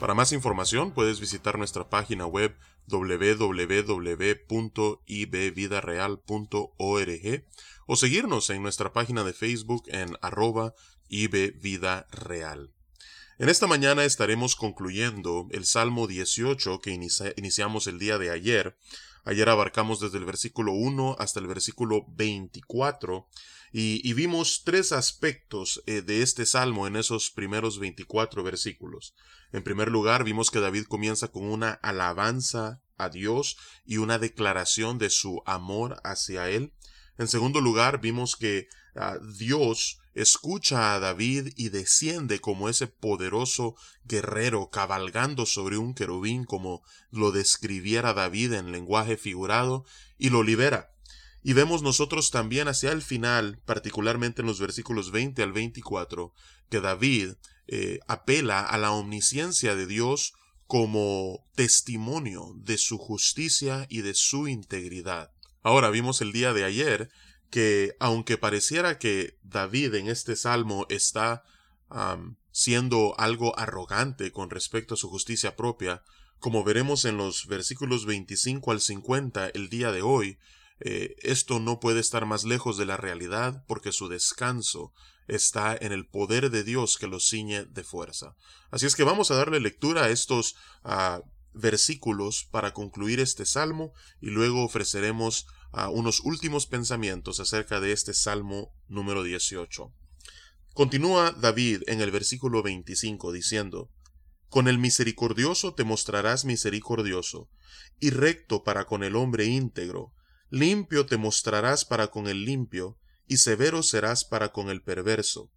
Para más información puedes visitar nuestra página web www.ibvidareal.org o seguirnos en nuestra página de Facebook en arroba Vida Real. En esta mañana estaremos concluyendo el Salmo 18 que iniciamos el día de ayer. Ayer abarcamos desde el versículo 1 hasta el versículo 24 y, vimos tres aspectos eh, de este salmo en esos primeros 24 versículos. En primer lugar, vimos que David comienza con una alabanza a Dios y una declaración de su amor hacia él. En segundo lugar, vimos que ah, Dios escucha a David y desciende como ese poderoso guerrero cabalgando sobre un querubín como lo describiera David en lenguaje figurado y lo libera. Y vemos nosotros también hacia el final, particularmente en los versículos 20 al 24, que David eh, apela a la omnisciencia de Dios como testimonio de su justicia y de su integridad. Ahora vimos el día de ayer que aunque pareciera que David en este salmo está siendo algo arrogante con respecto a su justicia propia, como veremos en los versículos 25 al 50 el día de hoy, eh, esto no puede estar más lejos de la realidad porque su descanso está en el poder de Dios que lo ciñe de fuerza. Así es que vamos a darle lectura a estos ah, versículos para concluir este salmo y luego ofreceremos a unos últimos pensamientos acerca de este Salmo número 18. Continúa David en el versículo 25 diciendo, Con el misericordioso te mostrarás misericordioso, y recto para con el hombre íntegro, limpio te mostrarás para con el limpio, y severo serás para con el perverso,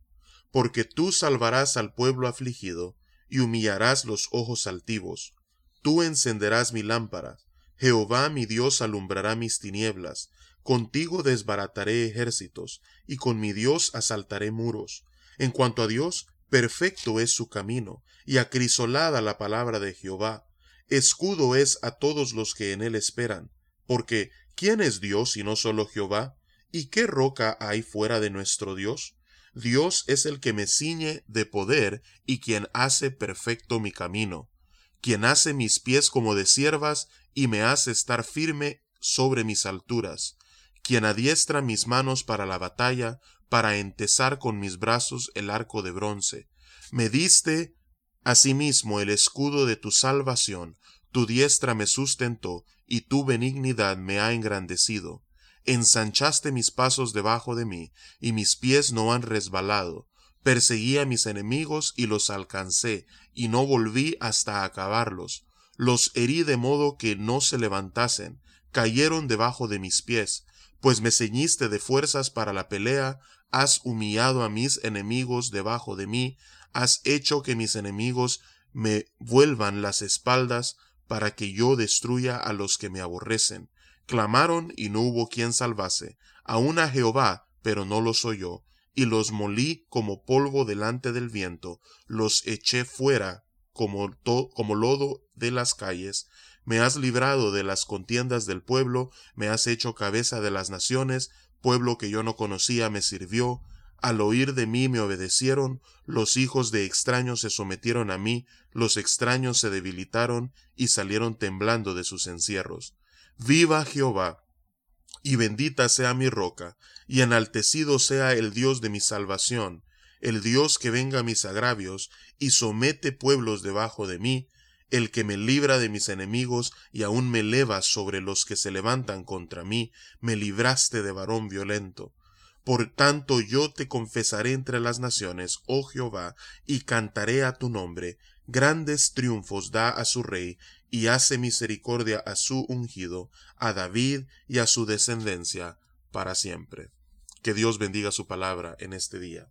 porque tú salvarás al pueblo afligido, y humillarás los ojos altivos, tú encenderás mi lámpara, Jehová mi Dios alumbrará mis tinieblas, contigo desbarataré ejércitos, y con mi Dios asaltaré muros. En cuanto a Dios, perfecto es su camino, y acrisolada la palabra de Jehová. Escudo es a todos los que en él esperan, porque ¿quién es Dios y no solo Jehová? ¿Y qué roca hay fuera de nuestro Dios? Dios es el que me ciñe de poder y quien hace perfecto mi camino, quien hace mis pies como de siervas y me hace estar firme sobre mis alturas, quien adiestra mis manos para la batalla, para entesar con mis brazos el arco de bronce. Me diste asimismo el escudo de tu salvación, tu diestra me sustentó, y tu benignidad me ha engrandecido. Ensanchaste mis pasos debajo de mí, y mis pies no han resbalado. Perseguí a mis enemigos y los alcancé, y no volví hasta acabarlos. Los herí de modo que no se levantasen, cayeron debajo de mis pies, pues me ceñiste de fuerzas para la pelea, has humillado a mis enemigos debajo de mí, has hecho que mis enemigos me vuelvan las espaldas, para que yo destruya a los que me aborrecen. Clamaron y no hubo quien salvase, aun a Jehová, pero no los oyó, y los molí como polvo delante del viento, los eché fuera como, como lodo de las calles, me has librado de las contiendas del pueblo, me has hecho cabeza de las naciones, pueblo que yo no conocía me sirvió, al oír de mí me obedecieron, los hijos de extraños se sometieron a mí, los extraños se debilitaron y salieron temblando de sus encierros. Viva Jehová, y bendita sea mi roca, y enaltecido sea el Dios de mi salvación, el Dios que venga mis agravios y somete pueblos debajo de mí, el que me libra de mis enemigos y aun me eleva sobre los que se levantan contra mí, me libraste de varón violento. Por tanto yo te confesaré entre las naciones, oh Jehová, y cantaré a tu nombre. Grandes triunfos da a su rey, y hace misericordia a su ungido, a David y a su descendencia, para siempre. Que Dios bendiga su palabra en este día.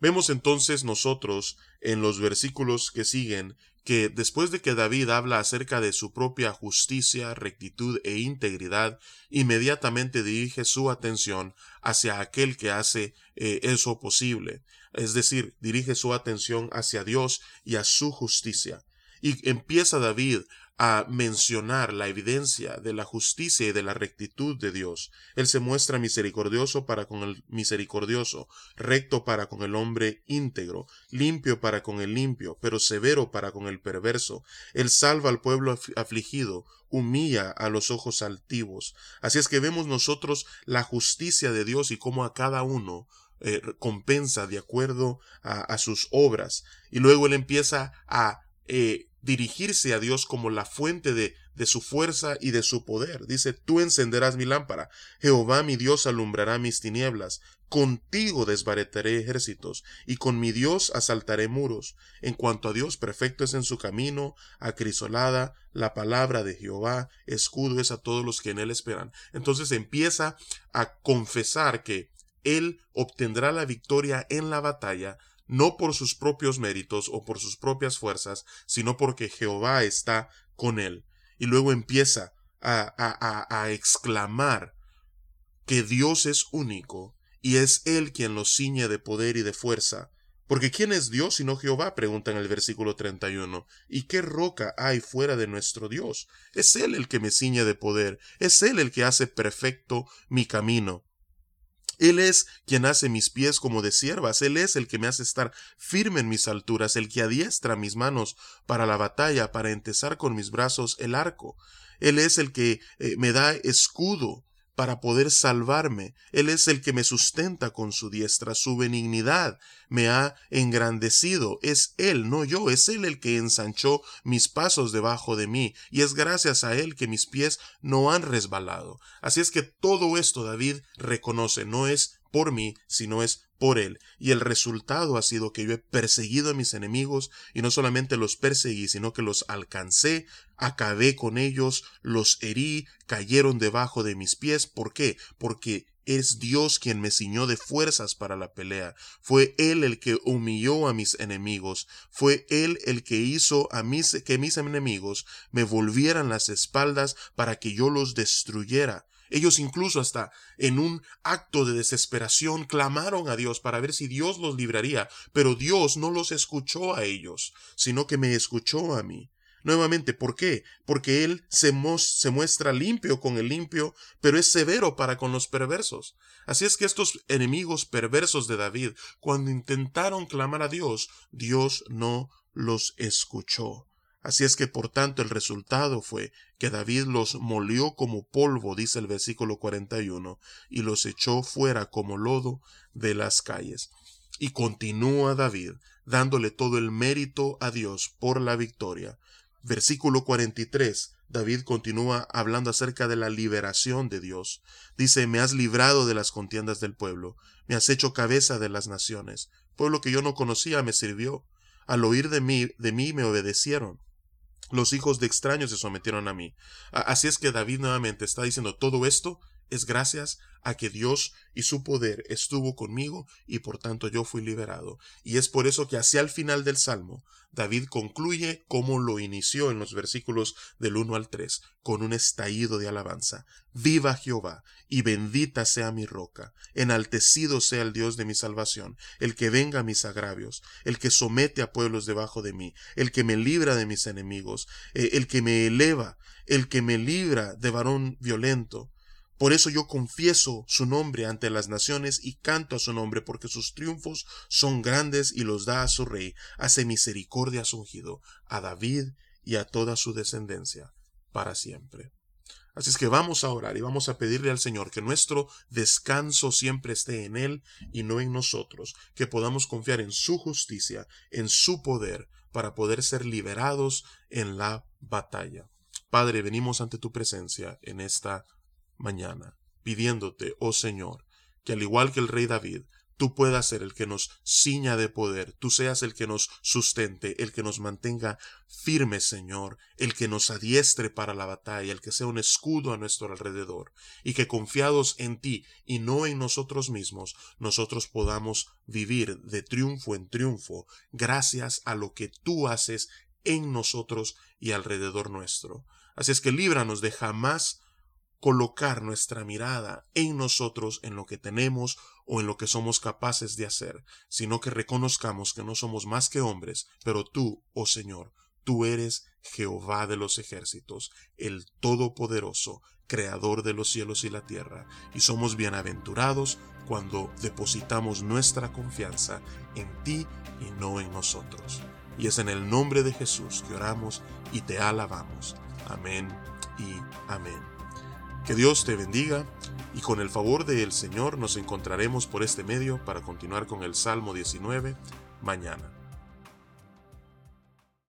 Vemos entonces nosotros en los versículos que siguen que después de que David habla acerca de su propia justicia, rectitud e integridad, inmediatamente dirige su atención hacia aquel que hace eh, eso posible. Es decir, dirige su atención hacia Dios y a su justicia. Y empieza David a mencionar la evidencia de la justicia y de la rectitud de Dios. Él se muestra misericordioso para con el misericordioso, recto para con el hombre íntegro, limpio para con el limpio, pero severo para con el perverso. Él salva al pueblo afligido, humilla a los ojos altivos. Así es que vemos nosotros la justicia de Dios y cómo a cada uno eh, compensa de acuerdo a, sus obras. Y luego él empieza a eh, dirigirse a Dios como la fuente de, de su fuerza y de su poder. Dice, tú encenderás mi lámpara, Jehová mi Dios alumbrará mis tinieblas, contigo desbaretaré ejércitos, y con mi Dios asaltaré muros. En cuanto a Dios, perfecto es en su camino, acrisolada la palabra de Jehová, escudo es a todos los que en él esperan. Entonces empieza a confesar que él obtendrá la victoria en la batalla, no por sus propios méritos o por sus propias fuerzas, sino porque Jehová está con él. Y luego empieza a, exclamar que Dios es único y es Él quien los ciñe de poder y de fuerza. Porque ¿quién es Dios sino Jehová? pregunta en el versículo 31. ¿Y qué roca hay fuera de nuestro Dios? Es Él el que me ciñe de poder, es Él el que hace perfecto mi camino. Él es quien hace mis pies como de siervas, Él es el que me hace estar firme en mis alturas, el que adiestra mis manos para la batalla, para entesar con mis brazos el arco. Él es el que eh, me da escudo para poder salvarme. Él es el que me sustenta con su diestra, su benignidad me ha engrandecido. Es Él, no yo, es Él el que ensanchó mis pasos debajo de mí, y es gracias a Él que mis pies no han resbalado. Así es que todo esto David reconoce, no es por mí, sino es por él. Y el resultado ha sido que yo he perseguido a mis enemigos y no solamente los perseguí, sino que los alcancé, acabé con ellos, los herí, cayeron debajo de mis pies. ¿Por qué? Porque es Dios quien me ciñó de fuerzas para la pelea. Fue Él el que humilló a mis enemigos. Fue Él el que hizo a mis, que mis enemigos me volvieran las espaldas para que yo los destruyera. Ellos incluso hasta en un acto de desesperación clamaron a Dios para ver si Dios los libraría, pero Dios no los escuchó a ellos, sino que me escuchó a mí. Nuevamente, ¿por qué? Porque Él se, se, muestra limpio con el limpio, pero es severo para con los perversos. Así es que estos enemigos perversos de David, cuando intentaron clamar a Dios, Dios no los escuchó. Así es que por tanto el resultado fue que David los molió como polvo, dice el versículo 41, y los echó fuera como lodo de las calles. Y continúa David dándole todo el mérito a Dios por la victoria. Versículo 43. David continúa hablando acerca de la liberación de Dios. Dice, me has librado de las contiendas del pueblo, me has hecho cabeza de las naciones. Pueblo que yo no conocía me sirvió. Al oír de mí, de mí me obedecieron los hijos de extraños se sometieron a mí. Así es que David nuevamente está diciendo todo esto es gracias a que Dios y su poder estuvo conmigo y por tanto yo fui liberado. Y es por eso que hacia el final del Salmo, David concluye como lo inició en los versículos del 1 al 3, con un estallido de alabanza. Viva Jehová, y bendita sea mi roca, enaltecido sea el Dios de mi salvación, el que venga a mis agravios, el que somete a pueblos debajo de mí, el que me libra de mis enemigos, eh, el que me eleva, el que me libra de varón violento, por eso yo confieso su nombre ante las naciones y canto a su nombre, porque sus triunfos son grandes y los da a su rey. Hace misericordia a su ungido, a David y a toda su descendencia, para siempre. Así es que vamos a orar y vamos a pedirle al Señor que nuestro descanso siempre esté en Él y no en nosotros, que podamos confiar en su justicia, en su poder, para poder ser liberados en la batalla. Padre, venimos ante tu presencia en esta mañana, pidiéndote, oh Señor, que al igual que el rey David, tú puedas ser el que nos ciña de poder, tú seas el que nos sustente, el que nos mantenga firmes, Señor, el que nos adiestre para la batalla, el que sea un escudo a nuestro alrededor, y que confiados en ti y no en nosotros mismos, nosotros podamos vivir de triunfo en triunfo, gracias a lo que tú haces en nosotros y alrededor nuestro. Así es que líbranos de jamás colocar nuestra mirada en nosotros, en lo que tenemos o en lo que somos capaces de hacer, sino que reconozcamos que no somos más que hombres, pero tú, oh Señor, tú eres Jehová de los ejércitos, el Todopoderoso, Creador de los cielos y la tierra, y somos bienaventurados cuando depositamos nuestra confianza en ti y no en nosotros. Y es en el nombre de Jesús que oramos y te alabamos. Amén y amén. Que Dios te bendiga y con el favor del Señor nos encontraremos por este medio para continuar con el Salmo 19 mañana.